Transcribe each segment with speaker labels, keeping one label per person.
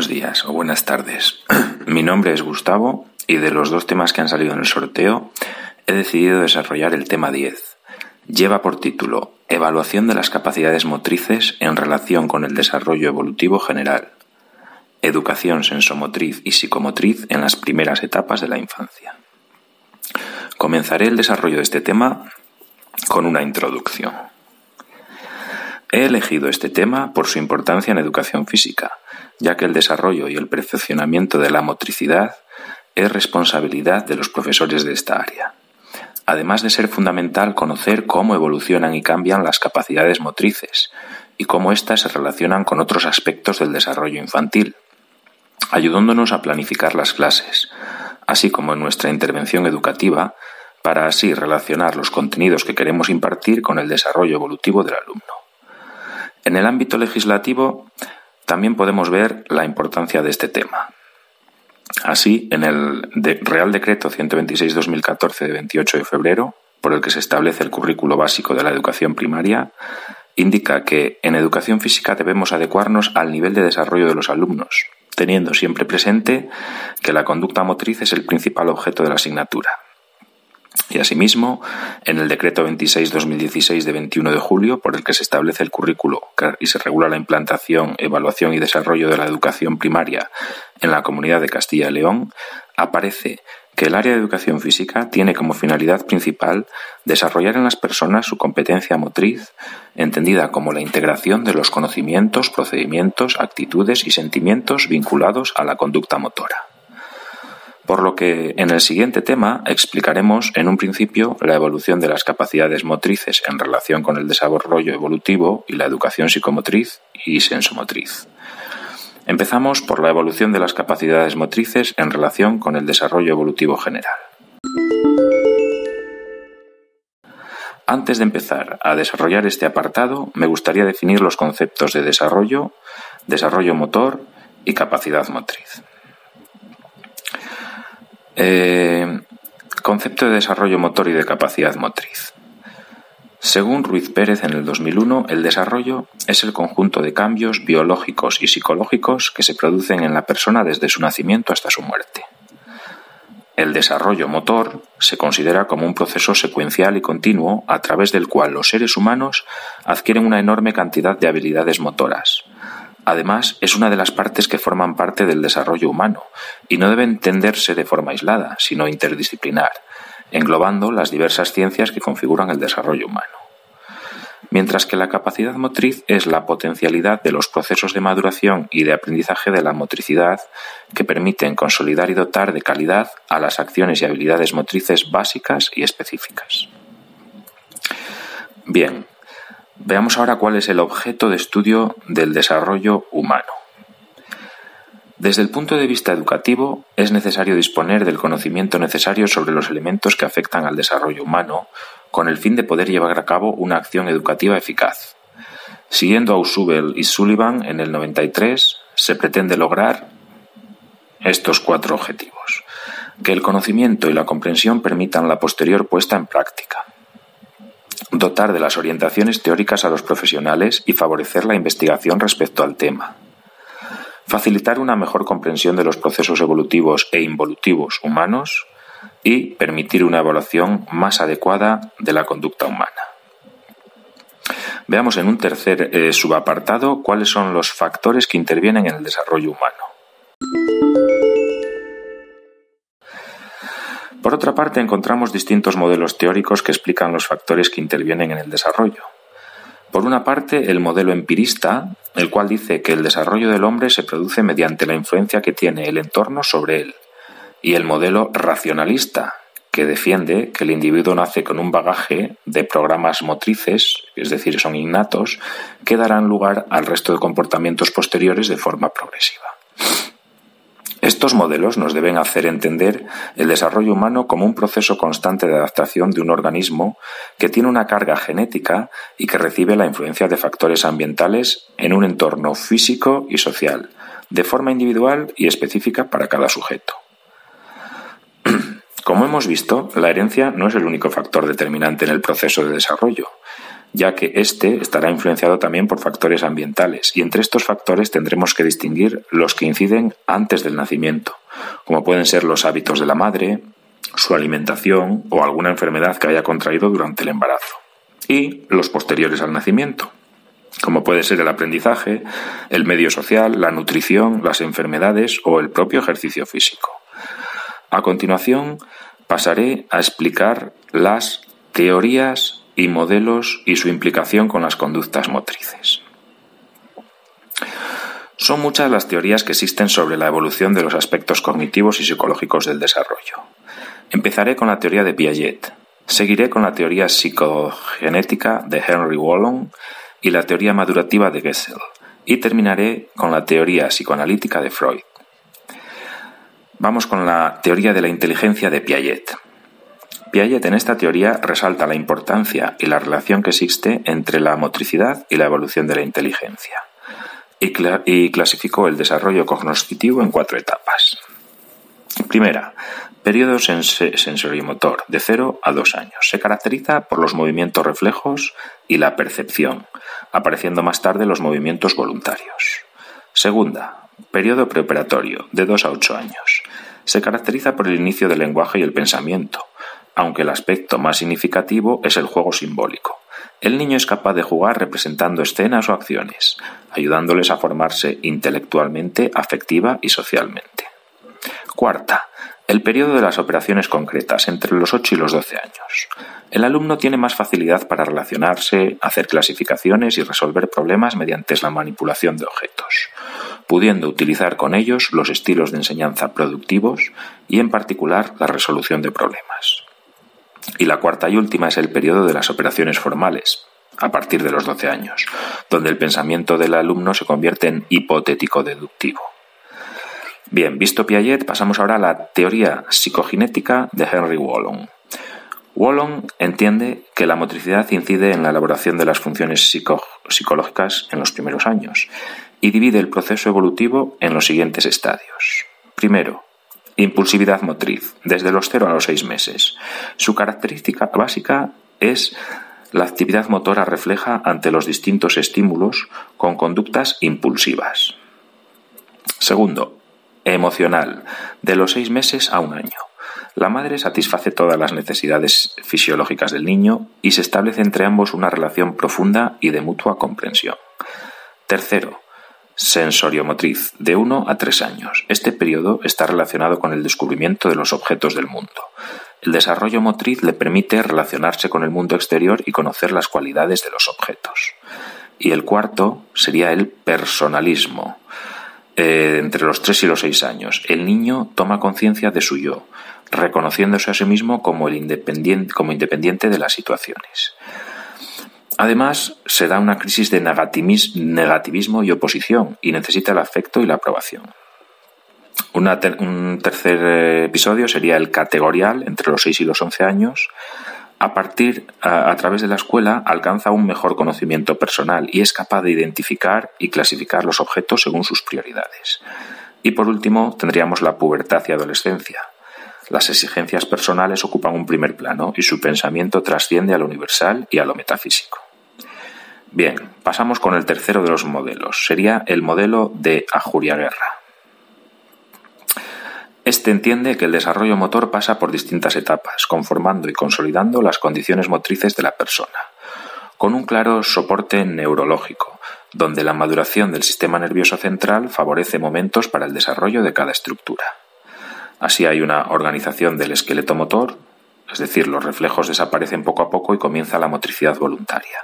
Speaker 1: Buenos días o buenas tardes. Mi nombre es Gustavo y de los dos temas que han salido en el sorteo he decidido desarrollar el tema 10. Lleva por título Evaluación de las capacidades motrices en relación con el desarrollo evolutivo general. Educación sensomotriz y psicomotriz en las primeras etapas de la infancia. Comenzaré el desarrollo de este tema con una introducción. He elegido este tema por su importancia en educación física, ya que el desarrollo y el perfeccionamiento de la motricidad es responsabilidad de los profesores de esta área. Además de ser fundamental conocer cómo evolucionan y cambian las capacidades motrices y cómo éstas se relacionan con otros aspectos del desarrollo infantil, ayudándonos a planificar las clases, así como en nuestra intervención educativa, para así relacionar los contenidos que queremos impartir con el desarrollo evolutivo del alumno. En el ámbito legislativo también podemos ver la importancia de este tema. Así, en el Real Decreto 126-2014 de 28 de febrero, por el que se establece el currículo básico de la educación primaria, indica que en educación física debemos adecuarnos al nivel de desarrollo de los alumnos, teniendo siempre presente que la conducta motriz es el principal objeto de la asignatura. Y asimismo, en el decreto 26-2016 de 21 de julio, por el que se establece el currículo y se regula la implantación, evaluación y desarrollo de la educación primaria en la comunidad de Castilla y León, aparece que el área de educación física tiene como finalidad principal desarrollar en las personas su competencia motriz, entendida como la integración de los conocimientos, procedimientos, actitudes y sentimientos vinculados a la conducta motora. Por lo que en el siguiente tema explicaremos en un principio la evolución de las capacidades motrices en relación con el desarrollo evolutivo y la educación psicomotriz y sensomotriz. Empezamos por la evolución de las capacidades motrices en relación con el desarrollo evolutivo general. Antes de empezar a desarrollar este apartado, me gustaría definir los conceptos de desarrollo, desarrollo motor y capacidad motriz. Eh, concepto de desarrollo motor y de capacidad motriz. Según Ruiz Pérez en el 2001, el desarrollo es el conjunto de cambios biológicos y psicológicos que se producen en la persona desde su nacimiento hasta su muerte. El desarrollo motor se considera como un proceso secuencial y continuo a través del cual los seres humanos adquieren una enorme cantidad de habilidades motoras. Además, es una de las partes que forman parte del desarrollo humano y no debe entenderse de forma aislada, sino interdisciplinar englobando las diversas ciencias que configuran el desarrollo humano. Mientras que la capacidad motriz es la potencialidad de los procesos de maduración y de aprendizaje de la motricidad que permiten consolidar y dotar de calidad a las acciones y habilidades motrices básicas y específicas. Bien, veamos ahora cuál es el objeto de estudio del desarrollo humano. Desde el punto de vista educativo, es necesario disponer del conocimiento necesario sobre los elementos que afectan al desarrollo humano, con el fin de poder llevar a cabo una acción educativa eficaz. Siguiendo a Usubel y Sullivan en el 93, se pretende lograr estos cuatro objetivos. Que el conocimiento y la comprensión permitan la posterior puesta en práctica. Dotar de las orientaciones teóricas a los profesionales y favorecer la investigación respecto al tema facilitar una mejor comprensión de los procesos evolutivos e involutivos humanos y permitir una evaluación más adecuada de la conducta humana. Veamos en un tercer eh, subapartado cuáles son los factores que intervienen en el desarrollo humano. Por otra parte, encontramos distintos modelos teóricos que explican los factores que intervienen en el desarrollo. Por una parte, el modelo empirista, el cual dice que el desarrollo del hombre se produce mediante la influencia que tiene el entorno sobre él, y el modelo racionalista, que defiende que el individuo nace con un bagaje de programas motrices, es decir, son innatos, que darán lugar al resto de comportamientos posteriores de forma progresiva. Estos modelos nos deben hacer entender el desarrollo humano como un proceso constante de adaptación de un organismo que tiene una carga genética y que recibe la influencia de factores ambientales en un entorno físico y social, de forma individual y específica para cada sujeto. Como hemos visto, la herencia no es el único factor determinante en el proceso de desarrollo, ya que éste estará influenciado también por factores ambientales, y entre estos factores tendremos que distinguir los que inciden antes del nacimiento, como pueden ser los hábitos de la madre, su alimentación o alguna enfermedad que haya contraído durante el embarazo, y los posteriores al nacimiento, como puede ser el aprendizaje, el medio social, la nutrición, las enfermedades o el propio ejercicio físico. A continuación, pasaré a explicar las teorías y modelos y su implicación con las conductas motrices. Son muchas las teorías que existen sobre la evolución de los aspectos cognitivos y psicológicos del desarrollo. Empezaré con la teoría de Piaget, seguiré con la teoría psicogenética de Henry Wallon y la teoría madurativa de Gessel, y terminaré con la teoría psicoanalítica de Freud. Vamos con la teoría de la inteligencia de Piaget. Piaget en esta teoría resalta la importancia y la relación que existe entre la motricidad y la evolución de la inteligencia, y, clasificó el desarrollo cognoscitivo en cuatro etapas. Primera, periodo sensorimotor, de 0 a 2 años. Se caracteriza por los movimientos reflejos y la percepción, apareciendo más tarde los movimientos voluntarios. Segunda, periodo preoperatorio, de 2 a 8 años. Se caracteriza por el inicio del lenguaje y el pensamiento, aunque el aspecto más significativo es el juego simbólico. El niño es capaz de jugar representando escenas o acciones, ayudándoles a formarse intelectualmente, afectiva y socialmente. Cuarta, el periodo de las operaciones concretas, entre los 8 y los 12 años. El alumno tiene más facilidad para relacionarse, hacer clasificaciones y resolver problemas mediante la manipulación de objetos, pudiendo utilizar con ellos los estilos de enseñanza productivos y en particular la resolución de problemas. Y la cuarta y última es el periodo de las operaciones formales, a partir de los 12 años, donde el pensamiento del alumno se convierte en hipotético deductivo. Bien, visto Piaget, pasamos ahora a la teoría psicogenética de Henry Wallon. Wallon entiende que la motricidad incide en la elaboración de las funciones psicológicas en los primeros años y divide el proceso evolutivo en los siguientes estadios. Primero, impulsividad motriz, desde los 0 a los 6 meses. Su característica básica es la actividad motora refleja ante los distintos estímulos con conductas impulsivas. Segundo, emocional, de los seis meses a un año. La madre satisface todas las necesidades fisiológicas del niño y se establece entre ambos una relación profunda y de mutua comprensión. Tercero, sensoriomotriz, de uno a tres años. Este periodo está relacionado con el descubrimiento de los objetos del mundo. El desarrollo motriz le permite relacionarse con el mundo exterior y conocer las cualidades de los objetos. Y el cuarto sería el personalismo, eh, entre los 3 y los 6 años. El niño toma conciencia de su yo, reconociéndose a sí mismo como independiente de las situaciones. Además, se da una crisis de negativismo y oposición y necesita el afecto y la aprobación. un tercer eh, episodio sería el categorial entre los 6 y los 11 años, a partir, a, través de la escuela, alcanza un mejor conocimiento personal y es capaz de identificar y clasificar los objetos según sus prioridades. Y por último, tendríamos la pubertad y adolescencia. Las exigencias personales ocupan un primer plano y su pensamiento trasciende a lo universal y a lo metafísico. Bien, pasamos con el tercero de los modelos. Sería el modelo de Ajuria Guerra. Este entiende que el desarrollo motor pasa por distintas etapas, conformando y consolidando las condiciones motrices de la persona, con un claro soporte neurológico, donde la maduración del sistema nervioso central favorece momentos para el desarrollo de cada estructura. Así hay una organización del esqueleto motor, es decir, los reflejos desaparecen poco a poco y comienza la motricidad voluntaria.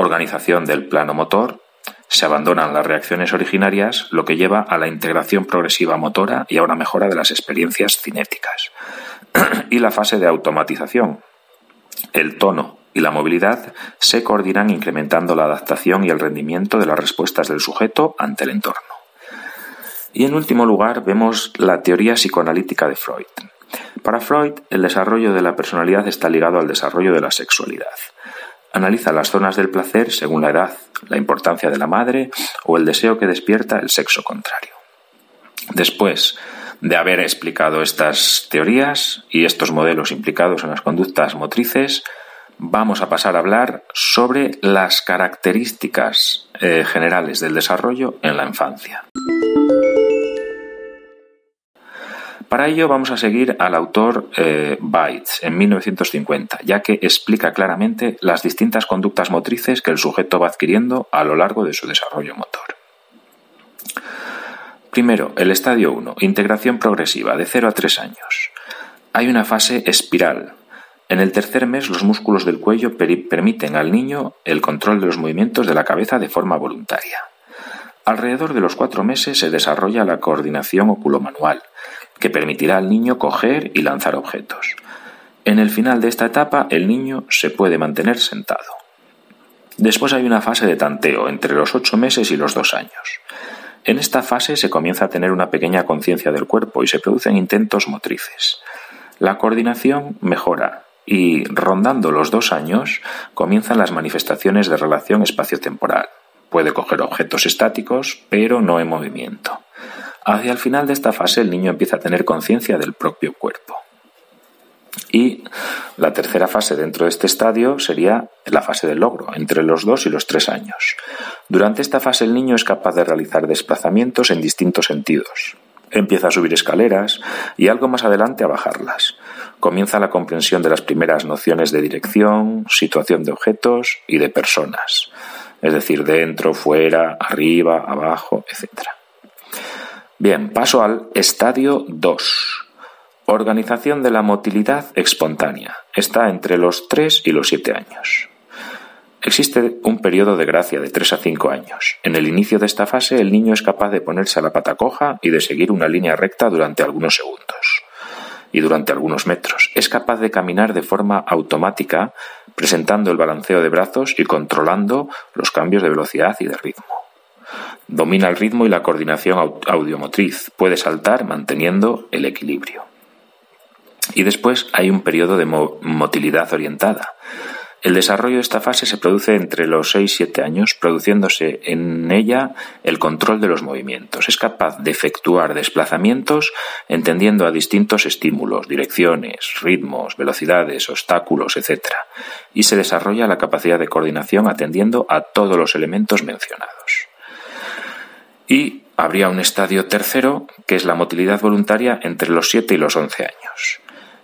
Speaker 1: Organización del plano motor, se abandonan las reacciones originarias, lo que lleva a la integración progresiva motora y a una mejora de las experiencias cinéticas. y la fase de automatización. El tono y la movilidad se coordinan incrementando la adaptación y el rendimiento de las respuestas del sujeto ante el entorno. Y en último lugar vemos la teoría psicoanalítica de Freud. Para Freud, el desarrollo de la personalidad está ligado al desarrollo de la sexualidad. Analiza las zonas del placer según la edad, la importancia de la madre o el deseo que despierta el sexo contrario. Después de haber explicado estas teorías y estos modelos implicados en las conductas motrices, vamos a pasar a hablar sobre las características eh, generales del desarrollo en la infancia. Para ello vamos a seguir al autor eh, Bates en 1950, ya que explica claramente las distintas conductas motrices que el sujeto va adquiriendo a lo largo de su desarrollo motor. Primero, el estadio 1, integración progresiva, de 0 a 3 años. Hay una fase espiral. En el tercer mes los músculos del cuello permiten al niño el control de los movimientos de la cabeza de forma voluntaria. Alrededor de los cuatro meses se desarrolla la coordinación oculomanual, que permitirá al niño coger y lanzar objetos. En el final de esta etapa el niño se puede mantener sentado. Después hay una fase de tanteo entre los ocho meses y los dos años. En esta fase se comienza a tener una pequeña conciencia del cuerpo y se producen intentos motrices. La coordinación mejora y, rondando los dos años, comienzan las manifestaciones de relación espaciotemporal. Puede coger objetos estáticos, pero no en movimiento. Hacia el final de esta fase el niño empieza a tener conciencia del propio cuerpo. Y la tercera fase dentro de este estadio sería la fase del logro, entre los dos y los tres años. Durante esta fase el niño es capaz de realizar desplazamientos en distintos sentidos. Empieza a subir escaleras y algo más adelante a bajarlas. Comienza la comprensión de las primeras nociones de dirección, situación de objetos y de personas, es decir, dentro, fuera, arriba, abajo, etc. Bien, paso al estadio 2. Organización de la motilidad espontánea. Está entre los 3 y los 7 años. Existe un periodo de gracia de 3 a 5 años. En el inicio de esta fase el niño es capaz de ponerse a la pata coja y de seguir una línea recta durante algunos segundos y durante algunos metros. Es capaz de caminar de forma automática, presentando el balanceo de brazos y controlando los cambios de velocidad y de ritmo. Domina el ritmo y la coordinación audiomotriz. Puede saltar manteniendo el equilibrio. Y después hay un periodo de motilidad orientada. El desarrollo de esta fase se produce entre los 6 y 7 años, produciéndose en ella el control de los movimientos. Es capaz de efectuar desplazamientos entendiendo a distintos estímulos, direcciones, ritmos, velocidades, obstáculos, etc. Y se desarrolla la capacidad de coordinación atendiendo a todos los elementos mencionados. Y habría un estadio tercero, que es la motilidad voluntaria entre los 7 y los 11 años.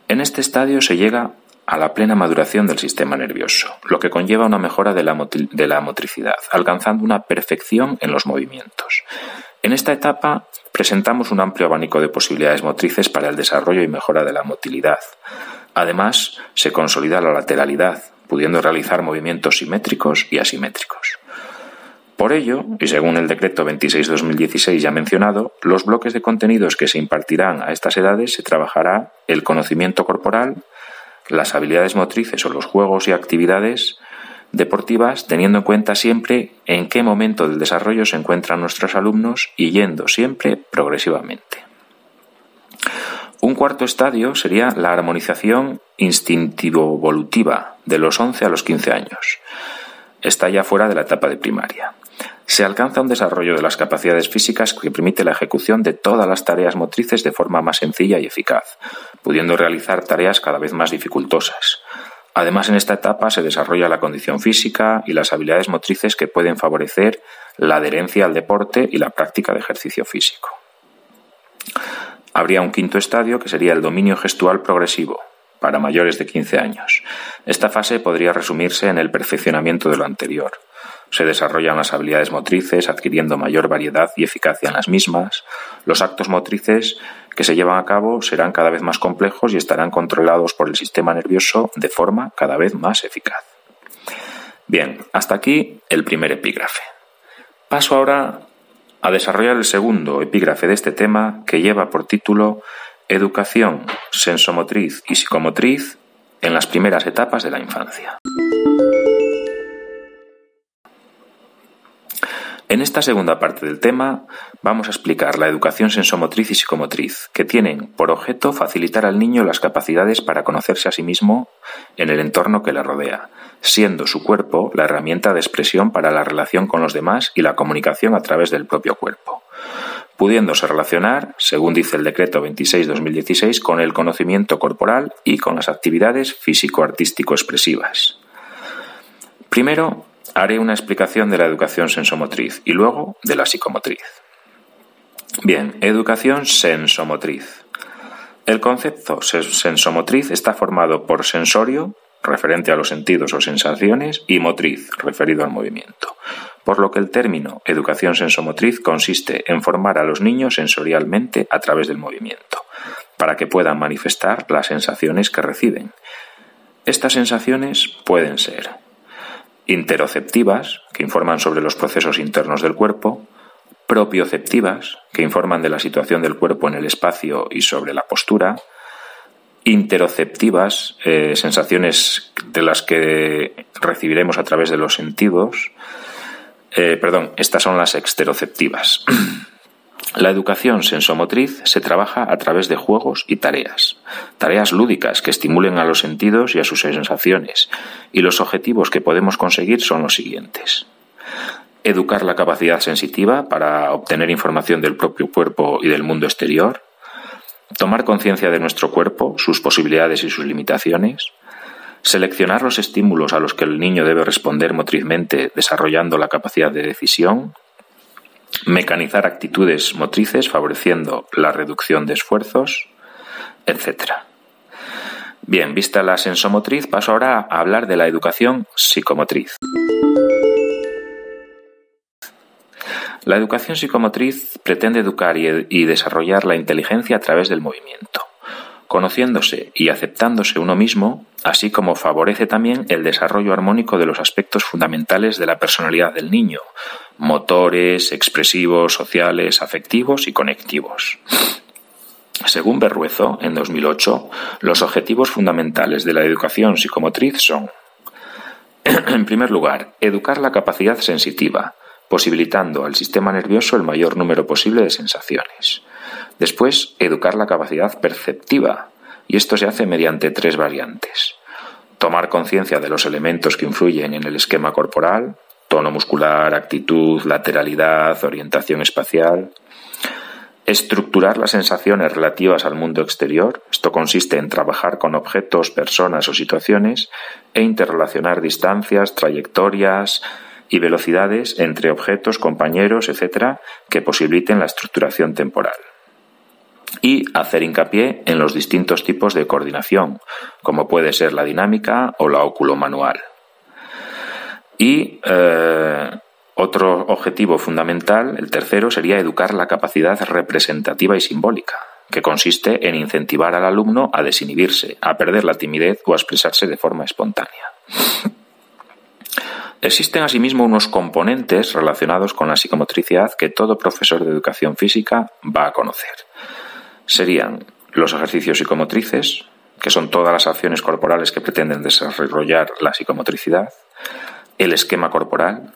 Speaker 1: En este estadio se llega a la plena maduración del sistema nervioso, lo que conlleva una mejora de la, de la, motricidad, alcanzando una perfección en los movimientos. En esta etapa presentamos un amplio abanico de posibilidades motrices para el desarrollo y mejora de la motilidad. Además, se consolida la lateralidad, pudiendo realizar movimientos simétricos y asimétricos. Por ello, y según el decreto 26-2016 ya mencionado, los bloques de contenidos que se impartirán a estas edades se trabajará el conocimiento corporal, las habilidades motrices o los juegos y actividades deportivas, teniendo en cuenta siempre en qué momento del desarrollo se encuentran nuestros alumnos y yendo siempre progresivamente. Un cuarto estadio sería la armonización instintivo-evolutiva de los 11 a los 15 años. Está ya fuera de la etapa de primaria se alcanza un desarrollo de las capacidades físicas que permite la ejecución de todas las tareas motrices de forma más sencilla y eficaz, pudiendo realizar tareas cada vez más dificultosas. Además, en esta etapa se desarrolla la condición física y las habilidades motrices que pueden favorecer la adherencia al deporte y la práctica de ejercicio físico. Habría un quinto estadio que sería el dominio gestual progresivo, para mayores de 15 años. Esta fase podría resumirse en el perfeccionamiento de lo anterior se desarrollan las habilidades motrices, adquiriendo mayor variedad y eficacia en las mismas. Los actos motrices que se llevan a cabo serán cada vez más complejos y estarán controlados por el sistema nervioso de forma cada vez más eficaz. Bien, hasta aquí el primer epígrafe. Paso ahora a desarrollar el segundo epígrafe de este tema que lleva por título Educación sensomotriz y psicomotriz en las primeras etapas de la infancia. En esta segunda parte del tema vamos a explicar la educación sensomotriz y psicomotriz, que tienen por objeto facilitar al niño las capacidades para conocerse a sí mismo en el entorno que le rodea, siendo su cuerpo la herramienta de expresión para la relación con los demás y la comunicación a través del propio cuerpo, pudiéndose relacionar, según dice el decreto 26-2016, con el conocimiento corporal y con las actividades físico-artístico-expresivas. Primero, haré una explicación de la educación sensomotriz y luego de la psicomotriz. Bien, educación sensomotriz. El concepto sensomotriz está formado por sensorio, referente a los sentidos o sensaciones, y motriz, referido al movimiento. Por lo que el término educación sensomotriz consiste en formar a los niños sensorialmente a través del movimiento, para que puedan manifestar las sensaciones que reciben. Estas sensaciones pueden ser interoceptivas, que informan sobre los procesos internos del cuerpo, propioceptivas, que informan de la situación del cuerpo en el espacio y sobre la postura, interoceptivas, eh, sensaciones de las que recibiremos a través de los sentidos, eh, perdón, estas son las exteroceptivas. La educación sensomotriz se trabaja a través de juegos y tareas, tareas lúdicas que estimulen a los sentidos y a sus sensaciones, y los objetivos que podemos conseguir son los siguientes. Educar la capacidad sensitiva para obtener información del propio cuerpo y del mundo exterior, tomar conciencia de nuestro cuerpo, sus posibilidades y sus limitaciones, seleccionar los estímulos a los que el niño debe responder motrizmente desarrollando la capacidad de decisión, mecanizar actitudes motrices favoreciendo la reducción de esfuerzos, etc. Bien, vista la sensomotriz, paso ahora a hablar de la educación psicomotriz. La educación psicomotriz pretende educar y, desarrollar la inteligencia a través del movimiento, conociéndose y aceptándose uno mismo, así como favorece también el desarrollo armónico de los aspectos fundamentales de la personalidad del niño, motores, expresivos, sociales, afectivos y conectivos. Según Berruezo, en 2008, los objetivos fundamentales de la educación psicomotriz son, en primer lugar, educar la capacidad sensitiva, posibilitando al sistema nervioso el mayor número posible de sensaciones. Después, educar la capacidad perceptiva, y esto se hace mediante tres variantes. Tomar conciencia de los elementos que influyen en el esquema corporal, tono muscular, actitud, lateralidad, orientación espacial. Estructurar las sensaciones relativas al mundo exterior. Esto consiste en trabajar con objetos, personas o situaciones e interrelacionar distancias, trayectorias y velocidades entre objetos, compañeros, etc., que posibiliten la estructuración temporal y hacer hincapié en los distintos tipos de coordinación, como puede ser la dinámica o la manual. Y eh, otro objetivo fundamental, el tercero, sería educar la capacidad representativa y simbólica, que consiste en incentivar al alumno a desinhibirse, a perder la timidez o a expresarse de forma espontánea. Existen asimismo unos componentes relacionados con la psicomotricidad que todo profesor de educación física va a conocer. Serían los ejercicios psicomotrices, que son todas las acciones corporales que pretenden desarrollar la psicomotricidad, el esquema corporal,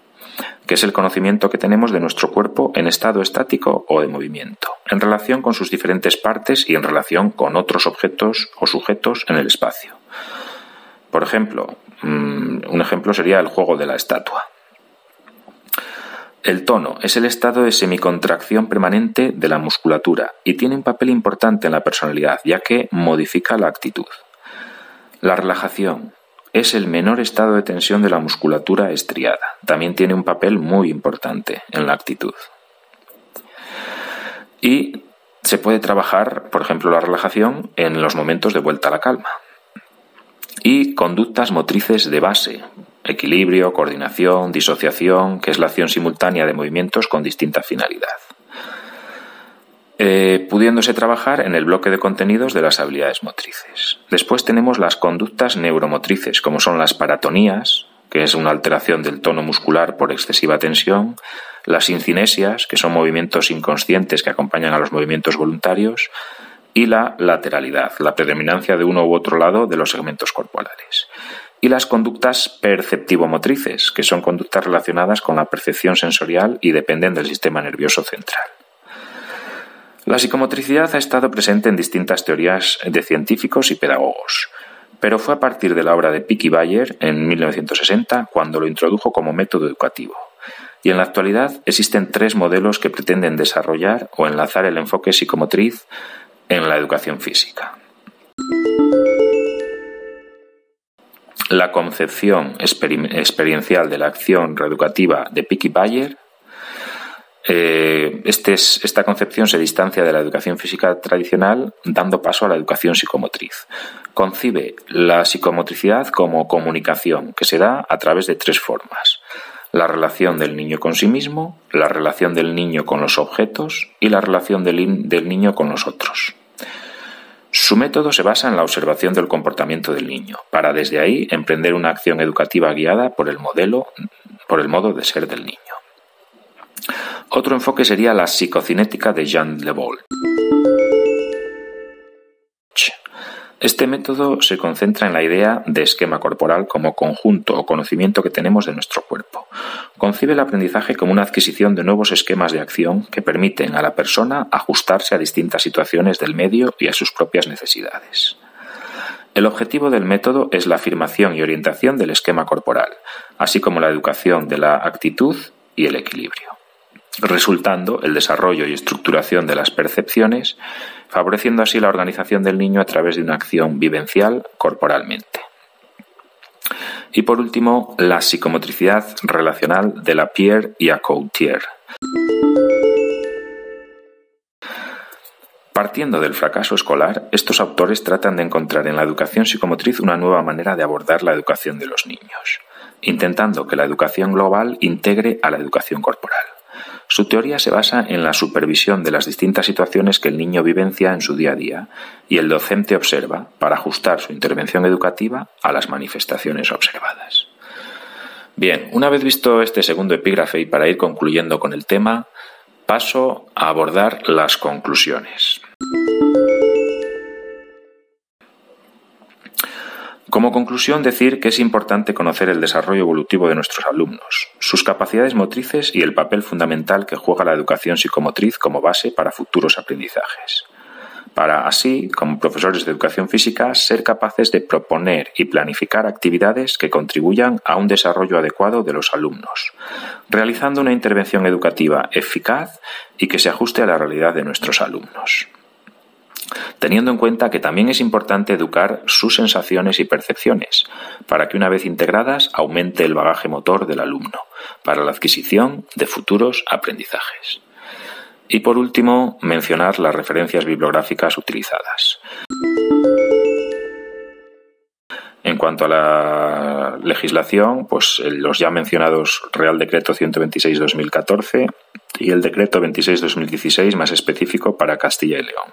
Speaker 1: que es el conocimiento que tenemos de nuestro cuerpo en estado estático o de movimiento, en relación con sus diferentes partes y en relación con otros objetos o sujetos en el espacio. Por ejemplo, mm, un ejemplo sería el juego de la estatua. El tono es el estado de semicontracción permanente de la musculatura y tiene un papel importante en la personalidad, ya que modifica la actitud. La relajación es el menor estado de tensión de la musculatura estriada. También tiene un papel muy importante en la actitud. Y se puede trabajar, por ejemplo, la relajación en los momentos de vuelta a la calma. Y conductas motrices de base, equilibrio, coordinación, disociación, que es la acción simultánea de movimientos con distinta finalidad. Eh, pudiéndose trabajar en el bloque de contenidos de las habilidades motrices. Después tenemos las conductas neuromotrices, como son las paratonías, que es una alteración del tono muscular por excesiva tensión, las incinesias, que son movimientos inconscientes que acompañan a los movimientos voluntarios, y la lateralidad, la predominancia de uno u otro lado de los segmentos corporales. Y las conductas perceptivo-motrices, que son conductas relacionadas con la percepción sensorial y dependen del sistema nervioso central. La psicomotricidad ha estado presente en distintas teorías de científicos y pedagogos, pero fue a partir de la obra de Picky Bayer en 1960 cuando lo introdujo como método educativo. Y en la actualidad existen tres modelos que pretenden desarrollar o enlazar el enfoque psicomotriz en la educación física. La concepción experiencial de la acción reeducativa de Picky Bayer. Eh, este esta concepción se distancia de la educación física tradicional, dando paso a la educación psicomotriz. Concibe la psicomotricidad como comunicación, que se da a través de tres formas. La relación del niño con sí mismo, la relación del niño con los objetos y la relación del, del niño con los otros. Su método se basa en la observación del comportamiento del niño, para desde ahí emprender una acción educativa guiada por el modelo, por el modo de ser del niño. Otro enfoque sería la psicocinética de Jean Lebol. Este método se concentra en la idea de esquema corporal como conjunto o conocimiento que tenemos de nuestro cuerpo. Concibe el aprendizaje como una adquisición de nuevos esquemas de acción que permiten a la persona ajustarse a distintas situaciones del medio y a sus propias necesidades. El objetivo del método es la afirmación y orientación del esquema corporal, así como la educación de la actitud y el equilibrio resultando el desarrollo y estructuración de las percepciones, favoreciendo así la organización del niño a través de una acción vivencial corporalmente. Y por último, la psicomotricidad relacional de la Pierre y Acoutier. Partiendo del fracaso escolar, estos autores tratan de encontrar en la educación psicomotriz una nueva manera de abordar la educación de los niños, intentando que la educación global integre a la educación corporal. Su teoría se basa en la supervisión de las distintas situaciones que el niño vivencia en su día a día y el docente observa para ajustar su intervención educativa a las manifestaciones observadas. Bien, una vez visto este segundo epígrafe y para ir concluyendo con el tema, paso a abordar las conclusiones. Como conclusión, decir que es importante conocer el desarrollo evolutivo de nuestros alumnos, sus capacidades motrices y el papel fundamental que juega la educación psicomotriz como base para futuros aprendizajes. Para así, como profesores de educación física, ser capaces de proponer y planificar actividades que contribuyan a un desarrollo adecuado de los alumnos, realizando una intervención educativa eficaz y que se ajuste a la realidad de nuestros alumnos teniendo en cuenta que también es importante educar sus sensaciones y percepciones, para que una vez integradas aumente el bagaje motor del alumno, para la adquisición de futuros aprendizajes. Y por último, mencionar las referencias bibliográficas utilizadas. En cuanto a la legislación, pues los ya mencionados Real Decreto 126-2014 y el Decreto 26-2016 más específico para Castilla y León.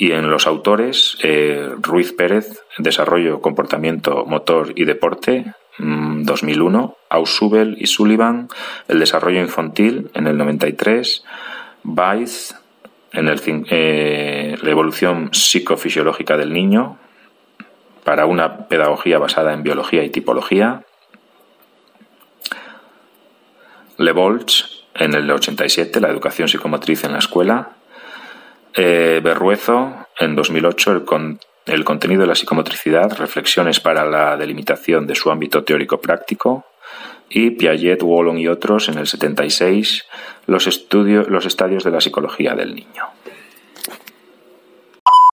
Speaker 1: Y en los autores, eh, Ruiz Pérez, Desarrollo, Comportamiento, Motor y Deporte, 2001, mm, Ausubel y Sullivan, El Desarrollo Infantil, en el 93, Weiss, en el, eh, La Evolución Psicofisiológica del Niño, para una pedagogía basada en biología y tipología, Le Volch, en el 87, La Educación Psicomotriz en la Escuela, eh, Berruezo, en 2008, el, el contenido de la psicomotricidad, reflexiones para la delimitación de su ámbito teórico-práctico, y Piaget, Wallon y otros, en el 76, los, estudios, los estadios de la psicología del niño.